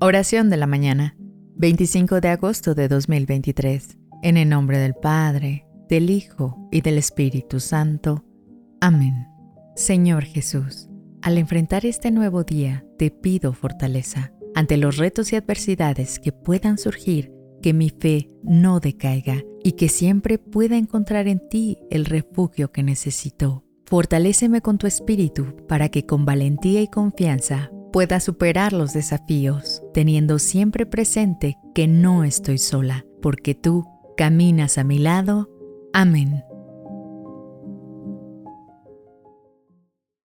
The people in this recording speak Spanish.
Oración de la mañana, 25 de agosto de 2023. En el nombre del Padre, del Hijo y del Espíritu Santo. Amén. Señor Jesús, al enfrentar este nuevo día, te pido fortaleza. Ante los retos y adversidades que puedan surgir, que mi fe no decaiga y que siempre pueda encontrar en ti el refugio que necesito. Fortaléceme con tu espíritu para que con valentía y confianza pueda superar los desafíos, teniendo siempre presente que no estoy sola, porque tú caminas a mi lado. Amén.